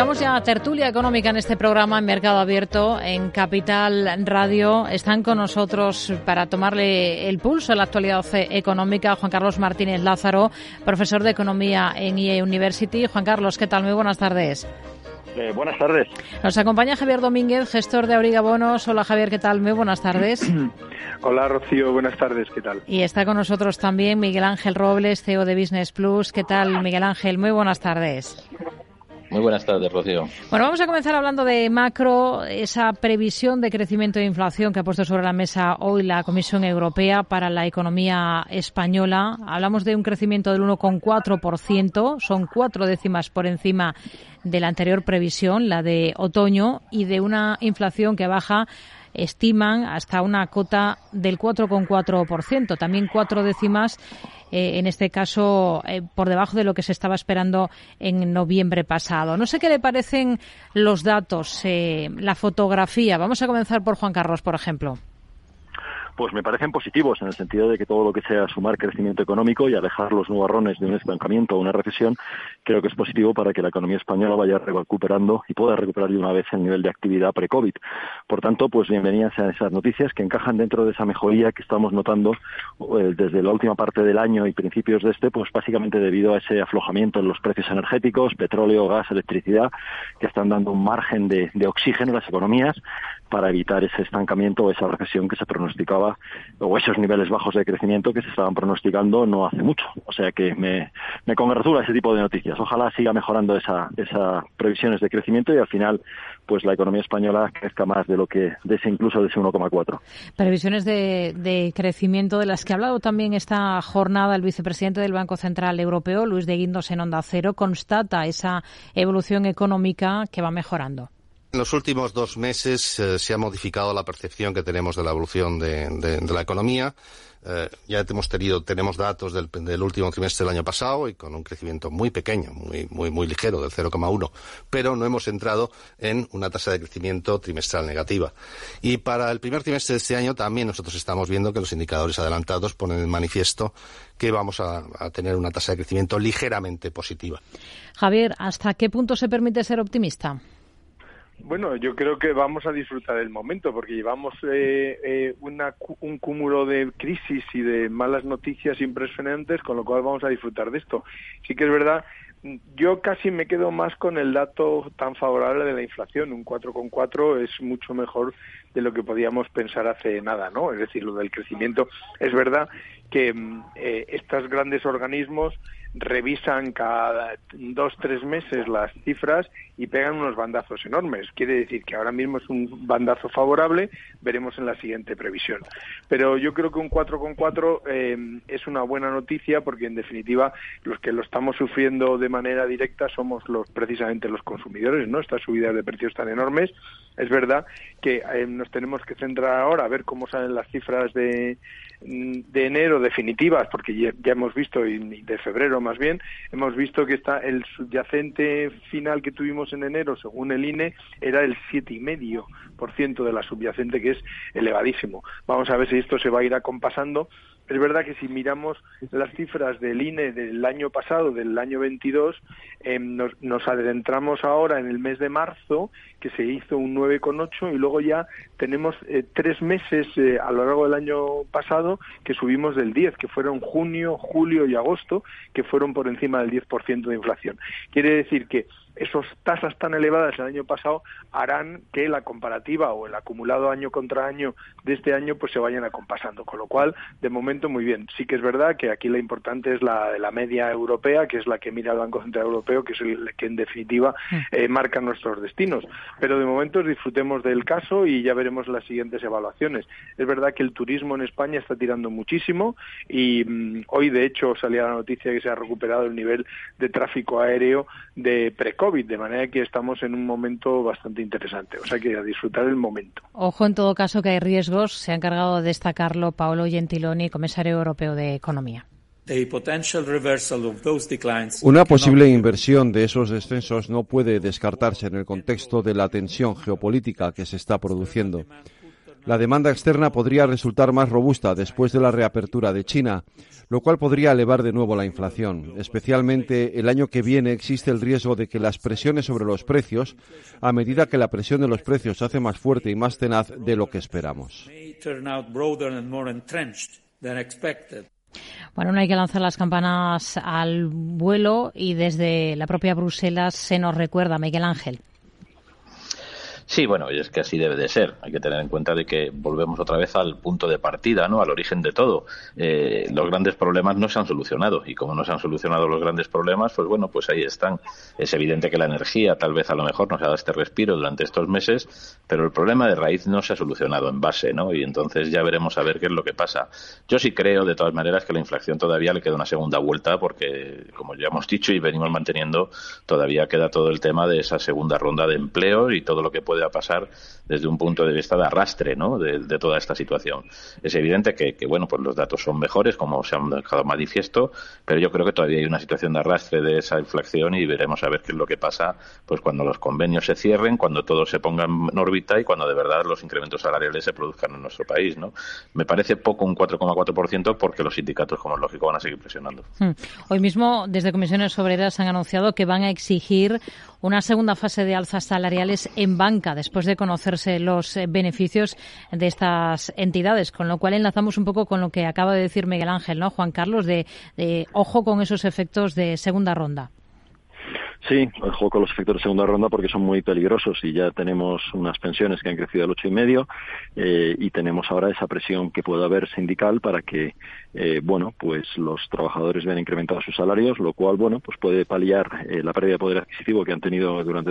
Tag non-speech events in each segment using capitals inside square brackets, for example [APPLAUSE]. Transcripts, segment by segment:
Arrancamos ya tertulia económica en este programa en Mercado Abierto en Capital Radio. Están con nosotros para tomarle el pulso a la actualidad económica Juan Carlos Martínez Lázaro, profesor de Economía en IE University. Juan Carlos, ¿qué tal? Muy buenas tardes. Eh, buenas tardes. Nos acompaña Javier Domínguez, gestor de Auriga Bonos. Hola Javier, ¿qué tal? Muy buenas tardes. [CLEARS THROAT] Hola Rocío, buenas tardes, ¿qué tal? Y está con nosotros también Miguel Ángel Robles, CEO de Business Plus. ¿Qué tal Miguel Ángel? Muy buenas tardes. Muy buenas tardes, Rocío. Bueno, vamos a comenzar hablando de macro, esa previsión de crecimiento de inflación que ha puesto sobre la mesa hoy la Comisión Europea para la economía española. Hablamos de un crecimiento del 1,4%, son cuatro décimas por encima de la anterior previsión, la de otoño, y de una inflación que baja estiman hasta una cota del 4,4%, también cuatro décimas eh, en este caso eh, por debajo de lo que se estaba esperando en noviembre pasado. No sé qué le parecen los datos, eh, la fotografía. Vamos a comenzar por Juan Carlos, por ejemplo pues me parecen positivos en el sentido de que todo lo que sea sumar crecimiento económico y alejar los nubarrones de un estancamiento o una recesión, creo que es positivo para que la economía española vaya recuperando y pueda recuperar de una vez el nivel de actividad pre-COVID. Por tanto, pues bienvenidas a esas noticias que encajan dentro de esa mejoría que estamos notando eh, desde la última parte del año y principios de este, pues básicamente debido a ese aflojamiento en los precios energéticos, petróleo, gas, electricidad, que están dando un margen de, de oxígeno a las economías para evitar ese estancamiento o esa recesión que se pronosticaba o esos niveles bajos de crecimiento que se estaban pronosticando no hace mucho. O sea que me, me congratula ese tipo de noticias. Ojalá siga mejorando esas esa previsiones de crecimiento y al final pues la economía española crezca más de lo que de ese incluso de ese 1,4. Previsiones de, de crecimiento de las que ha hablado también esta jornada el vicepresidente del Banco Central Europeo, Luis de Guindos en Onda Cero, constata esa evolución económica que va mejorando. En los últimos dos meses eh, se ha modificado la percepción que tenemos de la evolución de, la economía. Eh, ya hemos tenido, tenemos datos del, último trimestre del año pasado y con un crecimiento muy pequeño, muy, muy, muy ligero, del 0,1, pero no hemos entrado en una tasa de crecimiento trimestral negativa. Y para el primer trimestre de este año también nosotros estamos viendo que los indicadores adelantados ponen en manifiesto que vamos a tener una tasa de crecimiento ligeramente positiva. Javier, ¿hasta qué punto se permite ser optimista? Bueno, yo creo que vamos a disfrutar del momento porque llevamos eh, eh, un cúmulo de crisis y de malas noticias impresionantes, con lo cual vamos a disfrutar de esto. Sí que es verdad, yo casi me quedo más con el dato tan favorable de la inflación. Un 4,4 es mucho mejor de lo que podíamos pensar hace nada, ¿no? Es decir, lo del crecimiento. Es verdad que mm, eh, estos grandes organismos revisan cada dos, tres meses las cifras y pegan unos bandazos enormes. Quiere decir que ahora mismo es un bandazo favorable, veremos en la siguiente previsión. Pero yo creo que un 4,4 eh, es una buena noticia porque, en definitiva, los que lo estamos sufriendo de manera directa somos los precisamente los consumidores, ¿no? Estas subidas de precios tan enormes. Es verdad que eh, nos tenemos que centrar ahora a ver cómo salen las cifras de, de enero definitivas, porque ya, hemos visto, y de febrero más bien, hemos visto que está el subyacente final que tuvimos en enero, según el INE, era el siete y medio por ciento de la subyacente, que es elevadísimo. Vamos a ver si esto se va a ir acompasando es verdad que si miramos las cifras del INE del año pasado, del año 22, em, nos, adentramos ahora en el mes de marzo, que se hizo un 9,8 y luego ya tenemos eh, tres meses eh, a lo largo del año pasado que subimos del 10, que fueron junio, julio y agosto, que fueron por encima del 10% de inflación. Quiere decir que esas tasas tan elevadas el año pasado harán que la comparativa o el acumulado año contra año de este año pues se vayan acompasando, con lo cual de momento muy bien. Sí que es verdad que aquí la importante es la de la media europea, que es la que mira el Banco Central Europeo, que es el que en definitiva mm. eh, marca nuestros destinos. Pero de momento disfrutemos del caso y ya veremos las siguientes evaluaciones. Es verdad que el turismo en España está tirando muchísimo y mm, hoy de hecho salía la noticia que se ha recuperado el nivel de tráfico aéreo de pre COVID, de manera que estamos en un momento bastante interesante. O sea que a disfrutar el momento. Ojo en todo caso que hay riesgos. Se ha encargado de destacarlo Paolo Gentiloni, comisario europeo de Economía. Una posible inversión de esos descensos no puede descartarse en el contexto de la tensión geopolítica que se está produciendo. La demanda externa podría resultar más robusta después de la reapertura de China, lo cual podría elevar de nuevo la inflación. Especialmente el año que viene existe el riesgo de que las presiones sobre los precios, a medida que la presión de los precios se hace más fuerte y más tenaz de lo que esperamos. Bueno, no hay que lanzar las campanas al vuelo y desde la propia Bruselas se nos recuerda, Miguel Ángel. Sí, bueno, y es que así debe de ser. Hay que tener en cuenta de que volvemos otra vez al punto de partida, ¿no? Al origen de todo. Eh, los grandes problemas no se han solucionado y como no se han solucionado los grandes problemas, pues bueno, pues ahí están. Es evidente que la energía tal vez a lo mejor nos ha dado este respiro durante estos meses, pero el problema de raíz no se ha solucionado en base, ¿no? Y entonces ya veremos a ver qué es lo que pasa. Yo sí creo, de todas maneras, que la inflación todavía le queda una segunda vuelta porque, como ya hemos dicho y venimos manteniendo, todavía queda todo el tema de esa segunda ronda de empleo y todo lo que puede a pasar desde un punto de vista de arrastre ¿no? de, toda esta situación. Es evidente que, bueno, pues los datos son mejores, como se han dejado manifiesto, pero yo creo que todavía hay una situación de arrastre de esa inflación y veremos a ver qué es lo que pasa pues cuando los convenios se cierren, cuando todo se ponga en órbita y cuando de verdad los incrementos salariales se produzcan en nuestro país. ¿no? Me parece poco un 4,4% porque los sindicatos, como es lógico, van a seguir presionando. Hmm. Hoy mismo, desde Comisiones Obreras han anunciado que van a exigir una segunda fase de alzas salariales en banca después de conocerse los eh, beneficios de estas entidades, con lo cual enlazamos un poco con lo que acaba de decir Miguel Ángel, ¿no, Juan Carlos? De, ojo con esos efectos de segunda ronda. Sí, ojo con los efectos de segunda ronda porque son muy peligrosos y ya tenemos unas pensiones que han crecido al ocho y medio eh, y tenemos ahora esa presión que puede haber sindical para que, eh, bueno, pues los trabajadores vean incrementados sus salarios, lo cual, bueno, pues puede paliar la pérdida de poder adquisitivo que han tenido durante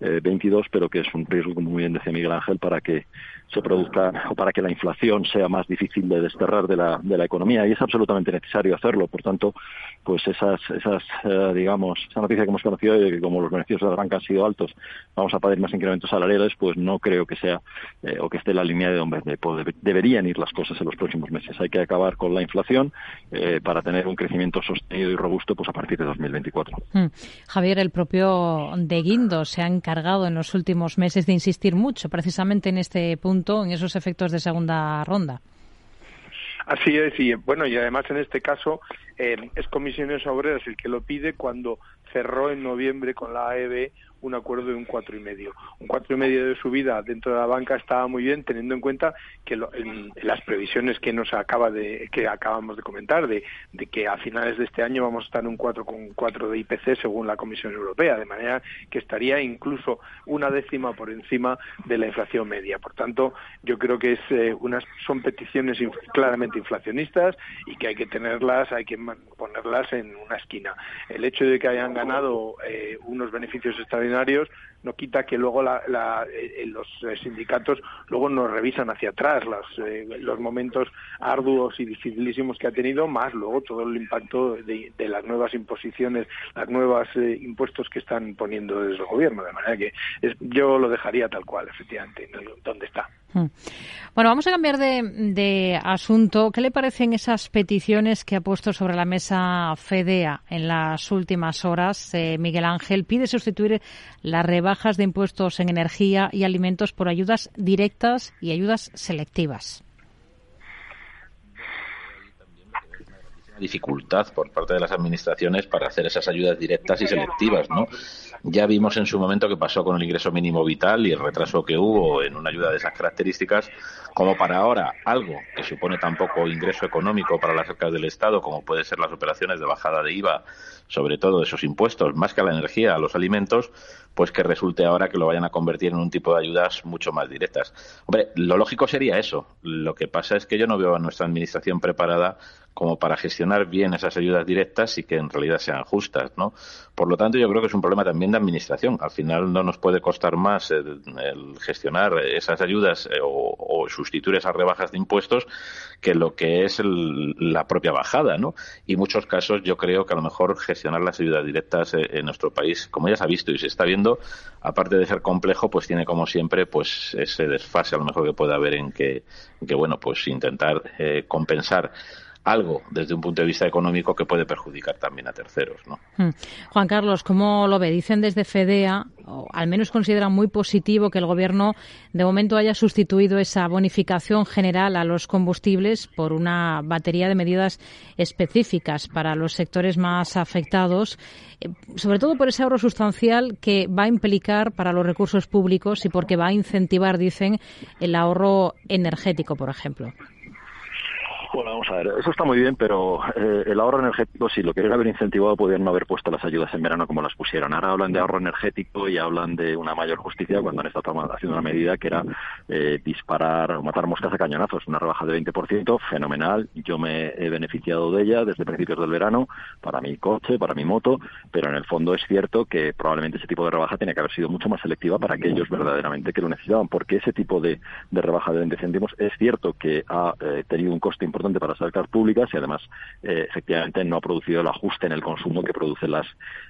2022, pero que es un riesgo, como muy bien decía Miguel Ángel, para que se produzca o para que la inflación sea más difícil de desterrar de la, de la economía y es absolutamente necesario hacerlo. Por tanto, pues esas, esas eh, digamos, esa noticia que hemos conocido de que como los beneficios de la banca han sido altos, vamos a pedir más incrementos salariales, pues no creo que sea eh, o que esté la línea de donde deberían ir las cosas en los próximos meses. Hay que acabar con la inflación eh, para tener un crecimiento sostenido y robusto pues a partir de 2024. Hmm. Javier, el propio de Guindo se ha encargado en los últimos meses de insistir mucho precisamente en este punto en esos efectos de segunda ronda. Así es, y bueno, y además en este caso eh, es Comisiones Obreras el que lo pide cuando cerró en noviembre con la AEB un acuerdo de un cuatro y medio. Un cuatro y medio de subida dentro de la banca estaba muy bien, teniendo en cuenta que las previsiones que nos acaba de que acabamos de comentar de, que a finales de este año vamos a estar en un cuatro con cuatro de IPC según la Comisión Europea, de manera que estaría incluso una décima por encima de la inflación media. Por tanto, yo creo que es eh, unas son peticiones claramente inflacionistas y que hay que tenerlas, hay que ponerlas en una esquina. El hecho de que hayan ganado eh, unos beneficios extraordinarios no quita que luego eh, los eh, sindicatos luego nos revisan hacia atrás los, eh, los momentos arduos y dificilísimos que ha tenido, más luego todo el impacto de, las nuevas imposiciones, las nuevas impuestos que están poniendo desde el gobierno. De manera que yo lo dejaría tal cual, efectivamente, donde está. Hmm. Bueno, vamos a cambiar de, asunto. ¿Qué le parecen esas peticiones que ha puesto sobre la mesa FEDEA en las últimas horas? Eh, Miguel Ángel pide sustituir las rebajas de impuestos en energía y alimentos por ayudas directas y ayudas selectivas. dificultad por parte de las administraciones para hacer esas ayudas directas y selectivas, ¿no? Ya vimos en su momento que pasó con el ingreso mínimo vital y el retraso que hubo en una ayuda de esas características, como para ahora algo que supone tan poco ingreso económico para las arcas del Estado, como puede ser las operaciones de bajada de IVA, sobre todo de esos impuestos, más que a la energía, a los alimentos, pues que resulte ahora que lo vayan a convertir en un tipo de ayudas mucho más directas. Hombre, lo lógico sería eso. Lo que pasa es que yo no veo a nuestra administración preparada como para gestionar bien esas ayudas directas y que en realidad sean justas, ¿no? Por lo tanto, yo creo que es un problema también de administración. Al final no nos puede costar más el, gestionar esas ayudas eh, o, sustituir esas rebajas de impuestos que lo que es la propia bajada, ¿no? Y en muchos casos yo creo que a lo mejor gestionar las ayudas directas eh, en nuestro país, como ya se ha visto y se está viendo, aparte de ser complejo, pues tiene como siempre pues ese desfase a lo mejor que puede haber en que, que bueno, pues intentar eh, compensar algo desde un punto de vista económico que puede perjudicar también a terceros. ¿no? Hmm. Juan Carlos, ¿cómo lo ve? Dicen desde FEDEA o al menos consideran muy positivo que el Gobierno de momento haya sustituido esa bonificación general a los combustibles por una batería de medidas específicas para los sectores más afectados, eh, sobre todo por ese ahorro sustancial que va a implicar para los recursos públicos y porque va a incentivar, dicen, el ahorro energético, por ejemplo. Bueno, vamos a ver, eso está muy bien, pero eh, el ahorro energético, si lo querían haber incentivado, podrían no haber puesto las ayudas en verano como las pusieron. Ahora hablan de ahorro energético y hablan de una mayor justicia cuando han estado haciendo una medida que era eh, disparar o matar moscas a cañonazos. Una rebaja de 20%, fenomenal. Yo me he beneficiado de ella desde principios del verano para mi coche, para mi moto, pero en el fondo es cierto que probablemente ese tipo de rebaja tiene que haber sido mucho más selectiva para aquellos verdaderamente que lo necesitaban, porque ese tipo de, rebaja de 20 céntimos es cierto que ha eh, tenido un coste importante para las arcas públicas y además eh, efectivamente no ha producido el ajuste en el consumo que producen las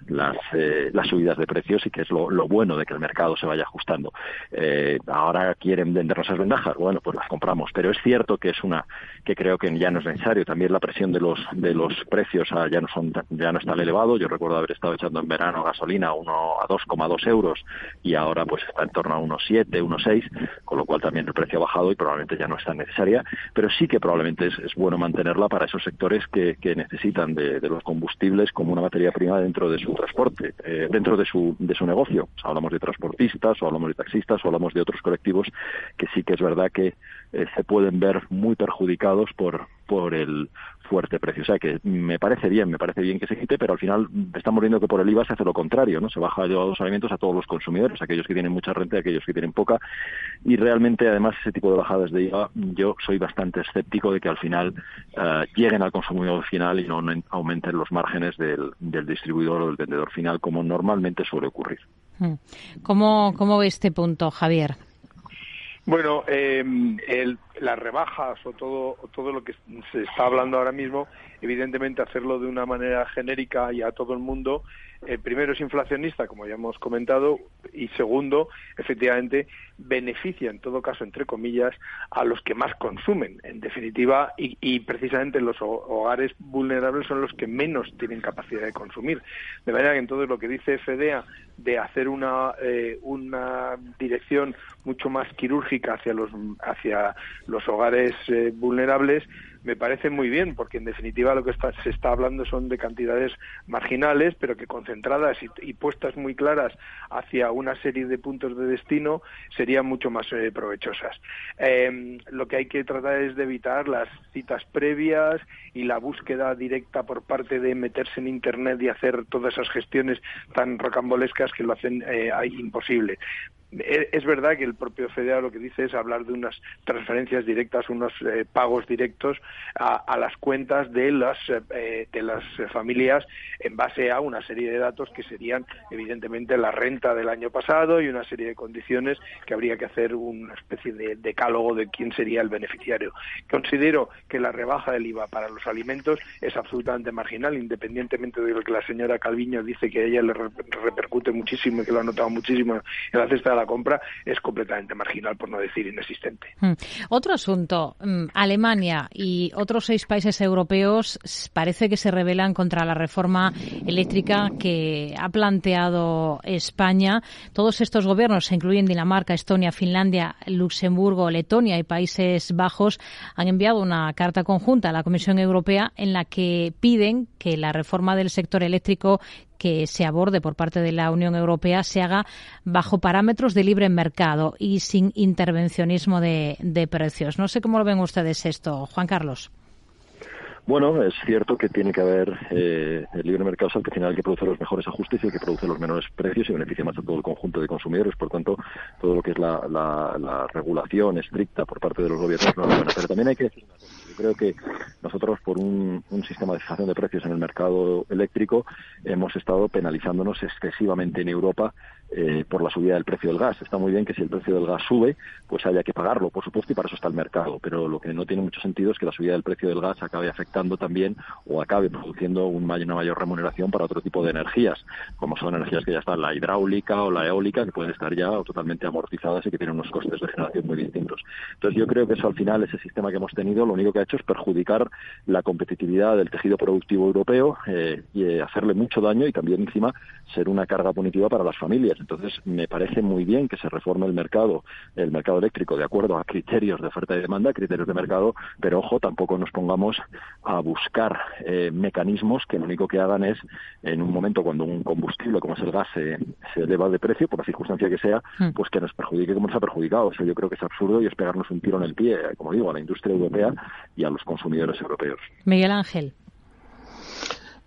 las, eh, las subidas de precios y que es lo, bueno de que el mercado se vaya ajustando. Eh, ahora quieren vendernos esas ventajas, bueno, pues las compramos, pero es cierto que es una que creo que ya no es necesario. También la presión de los de los precios ah, ya no son ya no es tan elevado. Yo recuerdo haber estado echando en verano gasolina uno a 2,2 euros y ahora pues está en torno a unos 7, unos 6, con lo cual también el precio ha bajado y probablemente ya no es tan necesaria, pero sí que probablemente es, es bueno mantenerla para esos sectores que, necesitan de, los combustibles como una materia prima dentro de su transporte, eh, dentro de su, de su negocio. hablamos de transportistas, o hablamos de taxistas, o hablamos de otros colectivos que sí que es verdad que eh, se pueden ver muy perjudicados por, por el fuerte precio. O sea que me parece bien, me parece bien que se quite, pero al final estamos viendo que por el IVA se hace lo contrario, ¿no? Se baja de los alimentos a todos los consumidores, aquellos que tienen mucha renta y aquellos que tienen poca. Y realmente, además, ese tipo de bajadas de IVA, yo soy bastante escéptico de que al final eh, lleguen al consumidor final y no aumenten los márgenes del, del distribuidor o del vendedor final, como normalmente suele ocurrir. Hmm. ¿Cómo, cómo ve este punto, Javier? Bueno, eh, el, las rebajas o todo, todo lo que se está hablando ahora mismo, evidentemente hacerlo de una manera genérica y a todo el mundo, eh, primero es inflacionista, como ya hemos comentado, y segundo, efectivamente, beneficia, en todo caso, entre comillas, a los que más consumen, en definitiva, y, precisamente los hogares vulnerables son los que menos tienen capacidad de consumir. De manera que entonces lo que dice FDA de hacer una, eh, una dirección mucho más quirúrgica hacia los, hacia los hogares eh, vulnerables me parece muy bien, porque en definitiva lo que se está hablando son de cantidades marginales, pero que concentradas y, puestas muy claras hacia una serie de puntos de destino serían mucho más eh, provechosas. Em, lo que hay que tratar es de evitar las citas previas y la búsqueda directa por parte de meterse en Internet y hacer todas esas gestiones tan rocambolescas que lo hacen eh, imposible. Eh, es verdad que el propio FEDEA lo que dice es hablar de unas transferencias directas, unos eh, pagos directos a, las cuentas de las, eh, de las familias en base a una serie de datos que serían evidentemente la renta del año pasado y una serie de condiciones que habría que hacer una especie de decálogo de quién sería el beneficiario. Considero que la rebaja del IVA para los alimentos es absolutamente marginal, independientemente de lo que la señora Calviño dice que a ella le repercute muchísimo y que lo ha notado muchísimo en la cesta de la compra es completamente marginal, por no decir inexistente. Hmm. Otro asunto, hmm, Alemania y otros seis países europeos parece que se rebelan contra la reforma eléctrica que ha planteado España. Todos estos gobiernos, se incluyen Dinamarca, Estonia, Finlandia, Luxemburgo, Letonia y Países Bajos, han enviado una carta conjunta a la Comisión Europea en la que piden que la reforma del sector eléctrico que se aborde por parte de la Unión Europea se haga bajo parámetros de libre mercado y sin intervencionismo de, precios. No sé cómo lo ven ustedes esto, Juan Carlos. Bueno, es cierto que tiene que haber eh, el libre mercado es que al final que produce los mejores ajustes y el que produce los menores precios y beneficia más a todo el conjunto de consumidores. Por tanto, todo lo que es la, la, regulación estricta por parte de los gobiernos no es buena. Pero también hay que creo que nosotros, por un, sistema de fijación de precios en el mercado eléctrico, hemos estado penalizándonos excesivamente en Europa eh, por la subida del precio del gas. Está muy bien que si el precio del gas sube, pues haya que pagarlo, por supuesto, y para eso está el mercado. Pero lo que no tiene mucho sentido es que la subida del precio del gas acabe afectando también o acabe produciendo un una mayor remuneración para otro tipo de energías, como son energías que ya están la hidráulica o la eólica, que pueden estar ya totalmente amortizadas y que tienen unos costes de generación muy distintos. Entonces yo creo que eso al final, ese sistema que hemos tenido, lo único que ha hecho es perjudicar la competitividad del tejido productivo europeo eh, y eh, hacerle mucho daño y también encima ser una carga punitiva para las familias. Entonces, me parece muy bien que se reforme el mercado, el mercado eléctrico, de acuerdo a criterios de oferta y demanda, criterios de mercado, pero ojo, tampoco nos pongamos a buscar eh, mecanismos que lo único que hagan es, en un momento cuando un combustible como es el gas se, eleva de precio, por la circunstancia que sea, hmm. pues que nos perjudique como nos ha perjudicado. O sea, yo creo que es absurdo y es pegarnos un tiro en el pie, como digo, a la industria europea y a los consumidores europeos. Miguel Ángel.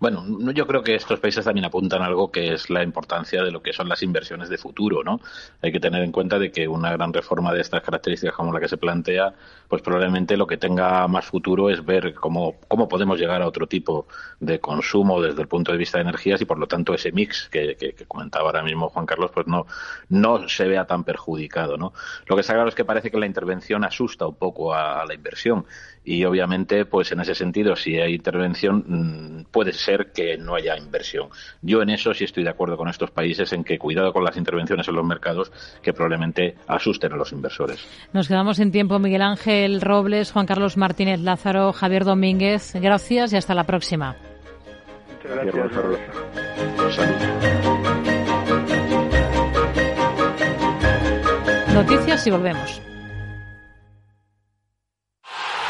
Bueno, yo creo que estos países también apuntan algo que es la importancia de lo que son las inversiones de futuro, ¿no? Hay que tener en cuenta de que una gran reforma de estas características como la que se plantea, pues probablemente lo que tenga más futuro es ver cómo, cómo podemos llegar a otro tipo de consumo desde el punto de vista de energías y por lo tanto ese mix que, comentaba ahora mismo Juan Carlos, pues no, no se vea tan perjudicado, ¿no? Lo que está claro es que parece que la intervención asusta un poco a la inversión y obviamente pues en ese sentido si hay intervención mm, puede ser que no haya inversión. Yo en eso sí estoy de acuerdo con estos países en que cuidado con las intervenciones en los mercados que probablemente asusten a los inversores. Nos quedamos en tiempo Miguel Ángel Robles Juan Carlos Martínez Lázaro Javier Domínguez. Gracias y hasta la próxima. Gracias. Noticias y volvemos.